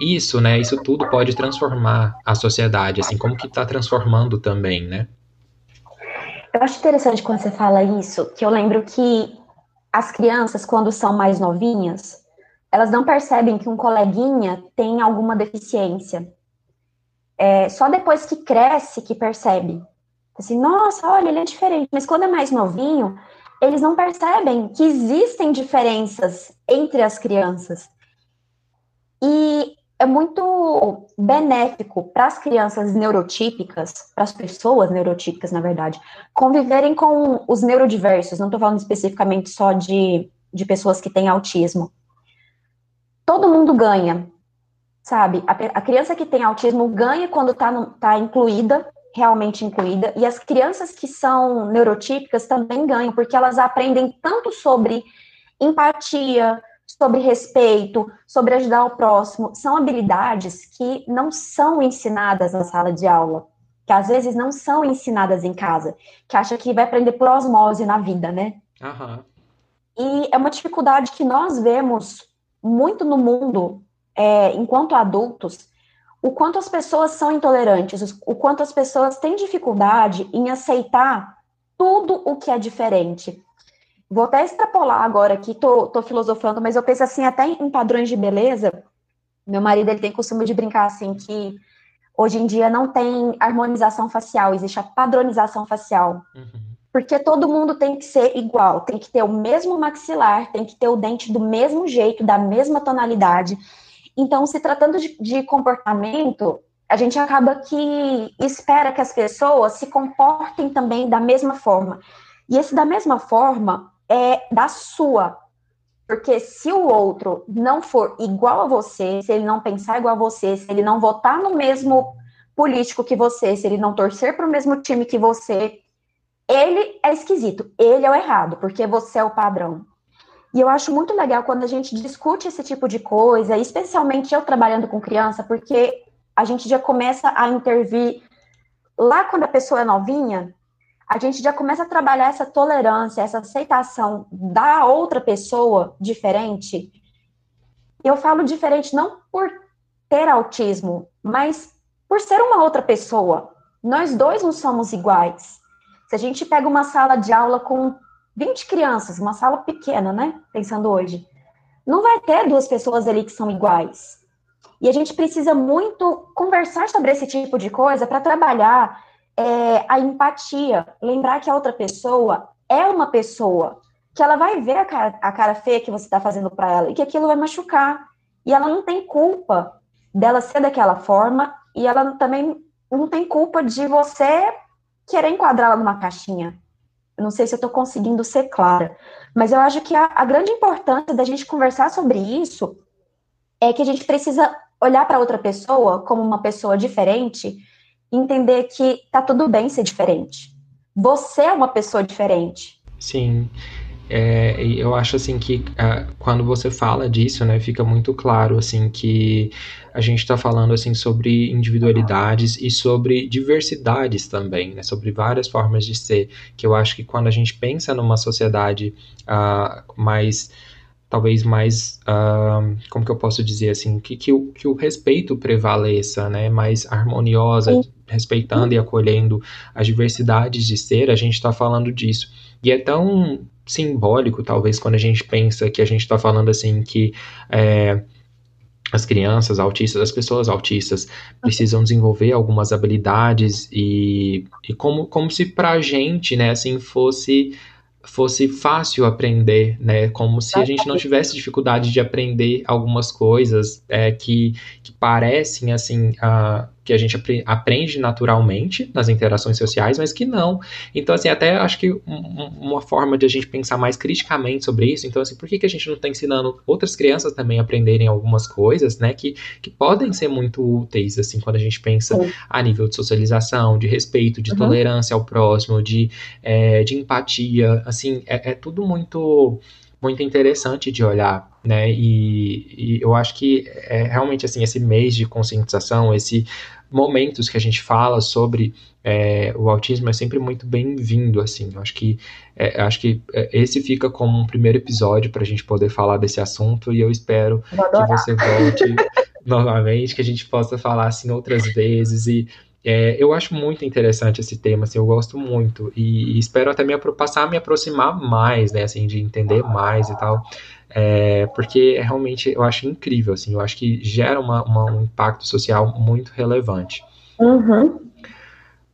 isso, né, isso tudo pode transformar a sociedade, assim, como que está transformando também, né? Eu acho interessante quando você fala isso, que eu lembro que as crianças, quando são mais novinhas, elas não percebem que um coleguinha tem alguma deficiência. É só depois que cresce que percebe. Assim, nossa, olha, ele é diferente. Mas quando é mais novinho, eles não percebem que existem diferenças entre as crianças. E é muito benéfico para as crianças neurotípicas, para as pessoas neurotípicas, na verdade, conviverem com os neurodiversos. Não estou falando especificamente só de, de pessoas que têm autismo. Todo mundo ganha, sabe? A, a criança que tem autismo ganha quando está tá incluída realmente incluída, e as crianças que são neurotípicas também ganham, porque elas aprendem tanto sobre empatia, sobre respeito, sobre ajudar o próximo. São habilidades que não são ensinadas na sala de aula, que às vezes não são ensinadas em casa, que acha que vai aprender por osmose na vida, né? Uhum. E é uma dificuldade que nós vemos muito no mundo, é, enquanto adultos, o quanto as pessoas são intolerantes, o quanto as pessoas têm dificuldade em aceitar tudo o que é diferente. Vou até extrapolar agora aqui, tô, tô filosofando, mas eu penso assim, até em padrões de beleza. Meu marido ele tem costume de brincar assim que hoje em dia não tem harmonização facial, existe a padronização facial. Uhum. Porque todo mundo tem que ser igual, tem que ter o mesmo maxilar, tem que ter o dente do mesmo jeito, da mesma tonalidade. Então, se tratando de, de comportamento, a gente acaba que espera que as pessoas se comportem também da mesma forma. E esse da mesma forma é da sua. Porque se o outro não for igual a você, se ele não pensar igual a você, se ele não votar no mesmo político que você, se ele não torcer para o mesmo time que você, ele é esquisito, ele é o errado, porque você é o padrão. E eu acho muito legal quando a gente discute esse tipo de coisa, especialmente eu trabalhando com criança, porque a gente já começa a intervir lá quando a pessoa é novinha, a gente já começa a trabalhar essa tolerância, essa aceitação da outra pessoa diferente. Eu falo diferente não por ter autismo, mas por ser uma outra pessoa. Nós dois não somos iguais. Se a gente pega uma sala de aula com 20 crianças, uma sala pequena, né? Pensando hoje. Não vai ter duas pessoas ali que são iguais. E a gente precisa muito conversar sobre esse tipo de coisa para trabalhar é, a empatia. Lembrar que a outra pessoa é uma pessoa, que ela vai ver a cara, a cara feia que você está fazendo para ela e que aquilo vai machucar. E ela não tem culpa dela ser daquela forma e ela também não tem culpa de você querer enquadrá-la numa caixinha. Não sei se eu estou conseguindo ser clara, mas eu acho que a, a grande importância da gente conversar sobre isso é que a gente precisa olhar para outra pessoa como uma pessoa diferente e entender que tá tudo bem ser diferente. Você é uma pessoa diferente. Sim. É, eu acho assim que uh, quando você fala disso, né, fica muito claro assim que a gente está falando assim sobre individualidades e sobre diversidades também, né, sobre várias formas de ser. Que eu acho que quando a gente pensa numa sociedade uh, mais talvez mais, uh, como que eu posso dizer assim, que, que, o, que o respeito prevaleça, né, mais harmoniosa, Sim. respeitando e acolhendo as diversidades de ser, a gente está falando disso. E é tão simbólico, talvez, quando a gente pensa que a gente está falando assim que é, as crianças autistas, as pessoas autistas precisam desenvolver algumas habilidades e, e como, como se para a gente, né, assim, fosse fosse fácil aprender, né? Como se a gente não tivesse dificuldade de aprender algumas coisas é, que, que parecem assim. Uh, que a gente aprende naturalmente nas interações sociais, mas que não. Então, assim, até acho que uma forma de a gente pensar mais criticamente sobre isso, então, assim, por que, que a gente não está ensinando outras crianças também a aprenderem algumas coisas, né, que, que podem ser muito úteis, assim, quando a gente pensa Sim. a nível de socialização, de respeito, de uhum. tolerância ao próximo, de, é, de empatia, assim, é, é tudo muito muito interessante de olhar, né? E, e, eu acho que é realmente assim esse mês de conscientização, esse momentos que a gente fala sobre é, o autismo é sempre muito bem-vindo, assim. Eu acho que, é, acho que é, esse fica como um primeiro episódio para a gente poder falar desse assunto e eu espero que você volte (laughs) novamente, que a gente possa falar assim outras vezes e é, eu acho muito interessante esse tema, assim, eu gosto muito e, e espero até me passar a me aproximar mais, né, assim, de entender mais e tal. É, porque realmente eu acho incrível, assim, eu acho que gera uma, uma, um impacto social muito relevante. Uhum.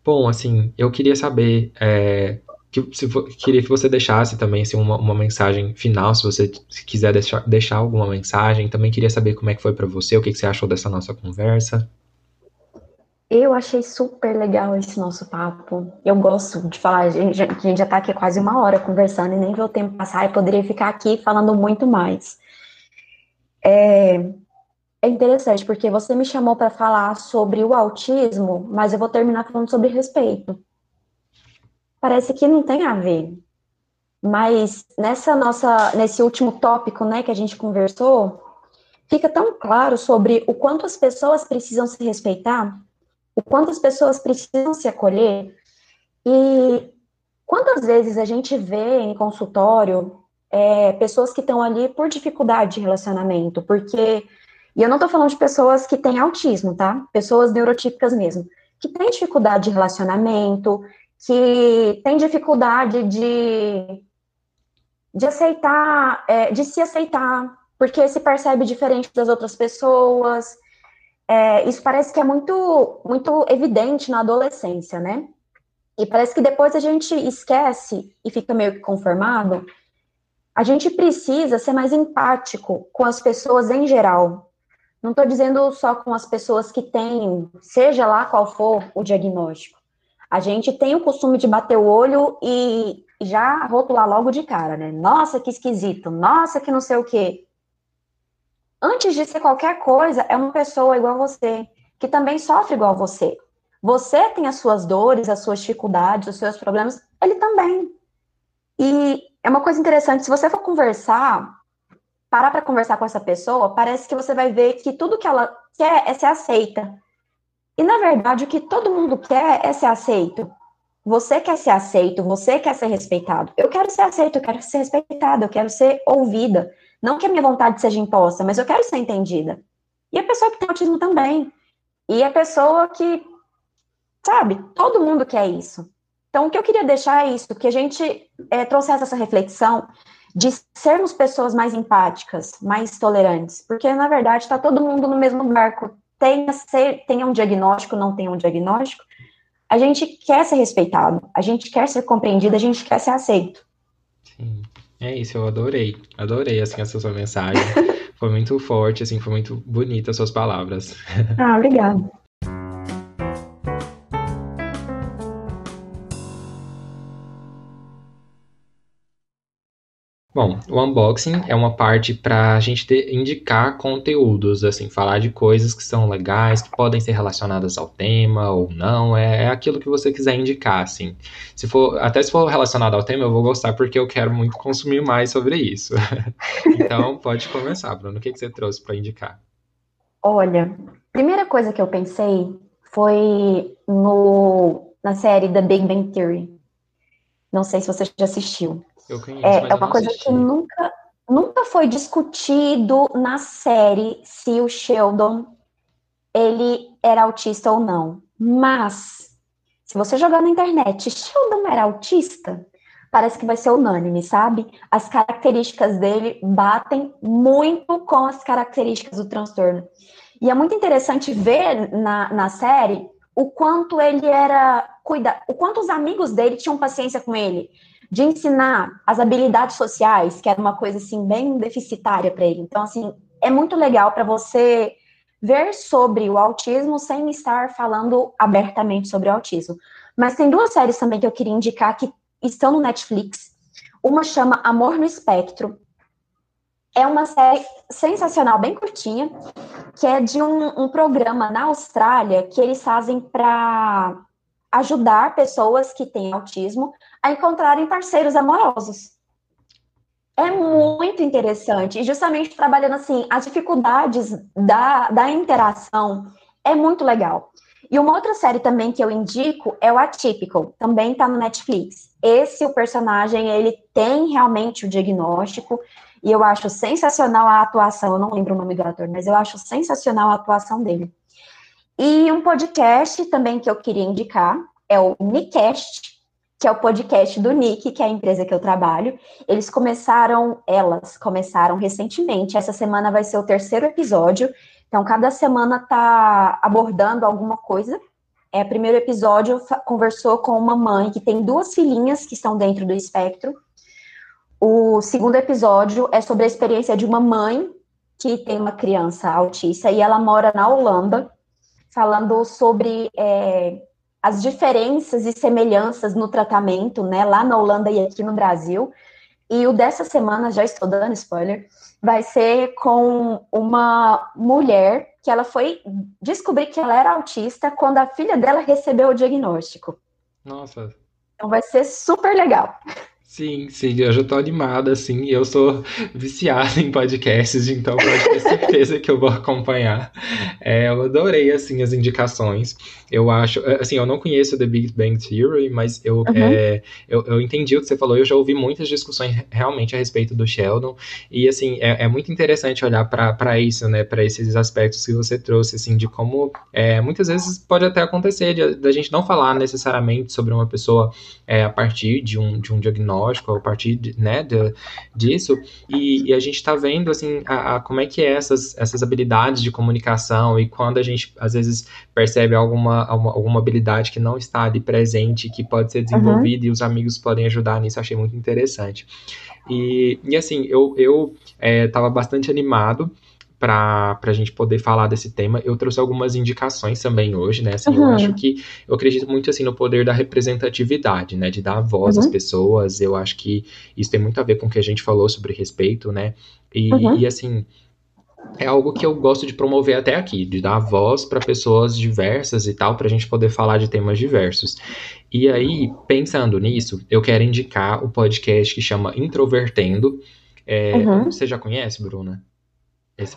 Bom, assim, eu queria saber, é, que, se, queria que você deixasse também assim, uma, uma mensagem final, se você quiser deixar, deixar alguma mensagem. Também queria saber como é que foi para você, o que, que você achou dessa nossa conversa. Eu achei super legal esse nosso papo. Eu gosto de falar, a gente, a gente já está aqui quase uma hora conversando e nem vê o tempo passar, eu poderia ficar aqui falando muito mais. É, é interessante, porque você me chamou para falar sobre o autismo, mas eu vou terminar falando sobre respeito. Parece que não tem a ver. Mas nessa nossa, nesse último tópico, né, que a gente conversou, fica tão claro sobre o quanto as pessoas precisam se respeitar o quanto as pessoas precisam se acolher e quantas vezes a gente vê em consultório é, pessoas que estão ali por dificuldade de relacionamento, porque e eu não estou falando de pessoas que têm autismo, tá? Pessoas neurotípicas mesmo, que têm dificuldade de relacionamento, que têm dificuldade de, de aceitar, é, de se aceitar, porque se percebe diferente das outras pessoas, é, isso parece que é muito, muito evidente na adolescência, né? E parece que depois a gente esquece e fica meio que conformado. A gente precisa ser mais empático com as pessoas em geral. Não estou dizendo só com as pessoas que têm, seja lá qual for o diagnóstico. A gente tem o costume de bater o olho e já rotular logo de cara, né? Nossa, que esquisito. Nossa, que não sei o quê antes de ser qualquer coisa, é uma pessoa igual a você, que também sofre igual a você. Você tem as suas dores, as suas dificuldades, os seus problemas, ele também. E é uma coisa interessante, se você for conversar, parar para conversar com essa pessoa, parece que você vai ver que tudo que ela quer é ser aceita. E na verdade, o que todo mundo quer é ser aceito. Você quer ser aceito, você quer ser respeitado. Eu quero ser aceito, eu quero ser respeitada, eu quero ser ouvida. Não que a minha vontade seja imposta, mas eu quero ser entendida. E a pessoa que tem autismo também. E a pessoa que, sabe, todo mundo quer isso. Então, o que eu queria deixar é isso, que a gente é, trouxesse essa reflexão de sermos pessoas mais empáticas, mais tolerantes, porque, na verdade, está todo mundo no mesmo barco. Tenha, ser, tenha um diagnóstico, não tenha um diagnóstico, a gente quer ser respeitado, a gente quer ser compreendido, a gente quer ser aceito. É isso, eu adorei. Adorei, assim, essa sua mensagem. foi muito forte, assim, foi muito bonita as suas palavras. Ah, obrigada. Bom, o unboxing é uma parte para a gente ter, indicar conteúdos, assim, falar de coisas que são legais, que podem ser relacionadas ao tema ou não, é, é, aquilo que você quiser indicar, assim. Se for, até se for relacionado ao tema, eu vou gostar porque eu quero muito consumir mais sobre isso. (laughs) então, pode começar, Bruno. O que, que você trouxe para indicar? Olha, primeira coisa que eu pensei foi no, na série The Big Bang Theory. Não sei se você já assistiu. Eu conheço, é, é uma coisa assisti. que nunca, nunca foi discutido na série se o Sheldon ele era autista ou não. Mas, se você jogar na internet, Sheldon era autista, parece que vai ser unânime, sabe? As características dele batem muito com as características do transtorno. E é muito interessante ver na, na série o quanto ele era cuida, o quanto os amigos dele tinham paciência com ele. De ensinar as habilidades sociais, que era uma coisa assim bem deficitária para ele. Então, assim, é muito legal para você ver sobre o autismo sem estar falando abertamente sobre o autismo. Mas tem duas séries também que eu queria indicar que estão no Netflix. Uma chama Amor no Espectro. É uma série sensacional, bem curtinha, que é de um, um programa na Austrália que eles fazem para ajudar pessoas que têm autismo a encontrarem parceiros amorosos. É muito interessante, e justamente trabalhando assim, as dificuldades da, da interação é muito legal. E uma outra série também que eu indico é o Atypical, também está no Netflix. Esse, o personagem, ele tem realmente o diagnóstico, e eu acho sensacional a atuação, eu não lembro o nome do ator, mas eu acho sensacional a atuação dele. E um podcast também que eu queria indicar é o Nicast, que é o podcast do Nick, que é a empresa que eu trabalho. Eles começaram, elas começaram recentemente. Essa semana vai ser o terceiro episódio. Então, cada semana tá abordando alguma coisa. É, primeiro episódio conversou com uma mãe que tem duas filhinhas que estão dentro do espectro. O segundo episódio é sobre a experiência de uma mãe que tem uma criança autista e ela mora na Holanda falando sobre é, as diferenças e semelhanças no tratamento, né, lá na Holanda e aqui no Brasil. E o dessa semana, já estou dando spoiler, vai ser com uma mulher que ela foi descobrir que ela era autista quando a filha dela recebeu o diagnóstico. Nossa. Então vai ser super legal. Sim, sim, eu já tô animada, assim, eu sou (laughs) viciado em podcasts, então pode ter certeza que eu vou acompanhar. É, eu adorei, assim, as indicações. Eu acho, é, assim, eu não conheço The Big Bang Theory, mas eu, uhum. é, eu, eu, entendi o que você falou, eu já ouvi muitas discussões realmente a respeito do Sheldon, e, assim, é, é muito interessante olhar para isso, né, para esses aspectos que você trouxe, assim, de como é, muitas vezes pode até acontecer da gente não falar necessariamente sobre uma pessoa é, a partir de um, de um diagnóstico diagnóstico a partir de, né, de, disso, e, e, a gente está vendo assim a, a, como é que é essas, essas habilidades de comunicação e quando a gente às vezes percebe alguma, alguma, alguma habilidade que não está ali presente, que pode ser desenvolvida uhum. e os amigos podem ajudar nisso, achei muito interessante. E, e assim, eu, eu estava é, bastante animado para a gente poder falar desse tema. Eu trouxe algumas indicações também hoje, né? Assim, uhum. Eu acho que eu acredito muito assim no poder da representatividade, né? De dar voz uhum. às pessoas. Eu acho que isso tem muito a ver com o que a gente falou sobre respeito, né? E, uhum. e assim, é algo que eu gosto de promover até aqui, de dar voz para pessoas diversas e tal, para a gente poder falar de temas diversos. E aí, pensando nisso, eu quero indicar o podcast que chama Introvertendo. É, uhum. Você já conhece, Bruna?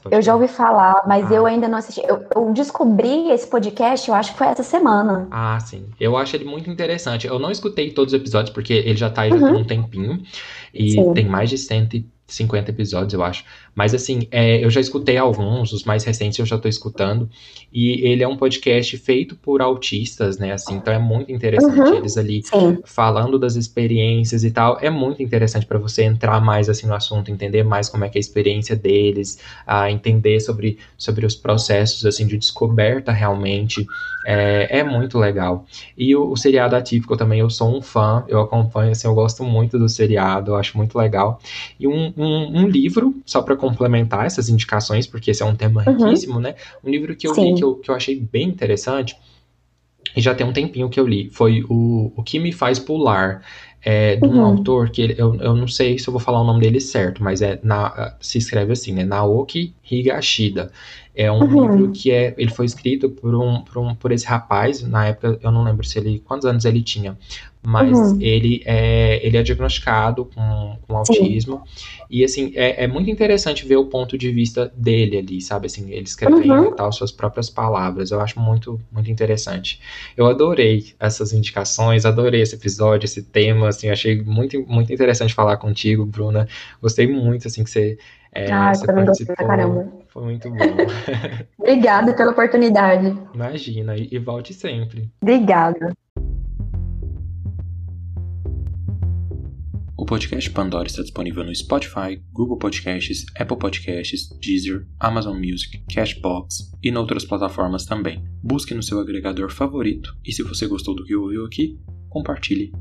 Eu já ouvi falar, mas ah. eu ainda não assisti. Eu, eu, descobri esse podcast, eu acho que foi essa semana. Ah, sim. Eu acho ele muito interessante. Eu não escutei todos os episódios, porque ele já tá aí uhum. já tem um tempinho. E sim. tem mais de 150 episódios, eu acho. Mas assim, é, eu já escutei alguns, os mais recentes eu já estou escutando. E ele é um podcast feito por autistas, né? Assim, então é muito interessante uhum, eles ali sim. falando das experiências e tal. É muito interessante para você entrar mais assim no assunto, entender mais como é que é a experiência deles, a entender sobre, sobre os processos assim de descoberta realmente. É, é muito legal. E o, o seriado atípico também, eu sou um fã, eu acompanho, assim, eu gosto muito do seriado, eu acho muito legal. E um, um, um livro, só para complementar essas indicações, porque esse é um tema uhum. riquíssimo, né? Um livro que eu Sim. li que eu, que eu achei bem interessante, e já tem um tempinho que eu li, foi o, o que me faz pular. É, de um uhum. autor que ele, eu, eu não sei se eu vou falar o nome dele certo, mas é na, se escreve assim, né? Naoki Higashida. É um uhum. livro que é, ele foi escrito por um, por um por esse rapaz, na época eu não lembro se ele quantos anos ele tinha, mas uhum. ele, é, ele é diagnosticado com, com autismo. Sim. E, assim, é, é, muito interessante ver o ponto de vista dele ali, sabe? Assim, ele escrevendo uhum. tal, suas próprias palavras. Eu acho muito, muito interessante. Eu adorei essas indicações, adorei esse episódio, esse tema, assim, achei muito, muito interessante falar contigo, Bruna. Gostei muito, assim, que você... É, ah, você também gostei pra caramba. Foi muito bom. (laughs) (laughs) Obrigada pela oportunidade. Imagina, e, e volte sempre. Obrigada. O podcast Pandora está disponível no Spotify, Google Podcasts, Apple Podcasts, Deezer, Amazon Music, Cashbox e em outras plataformas também. Busque no seu agregador favorito e se você gostou do que ouviu aqui, compartilhe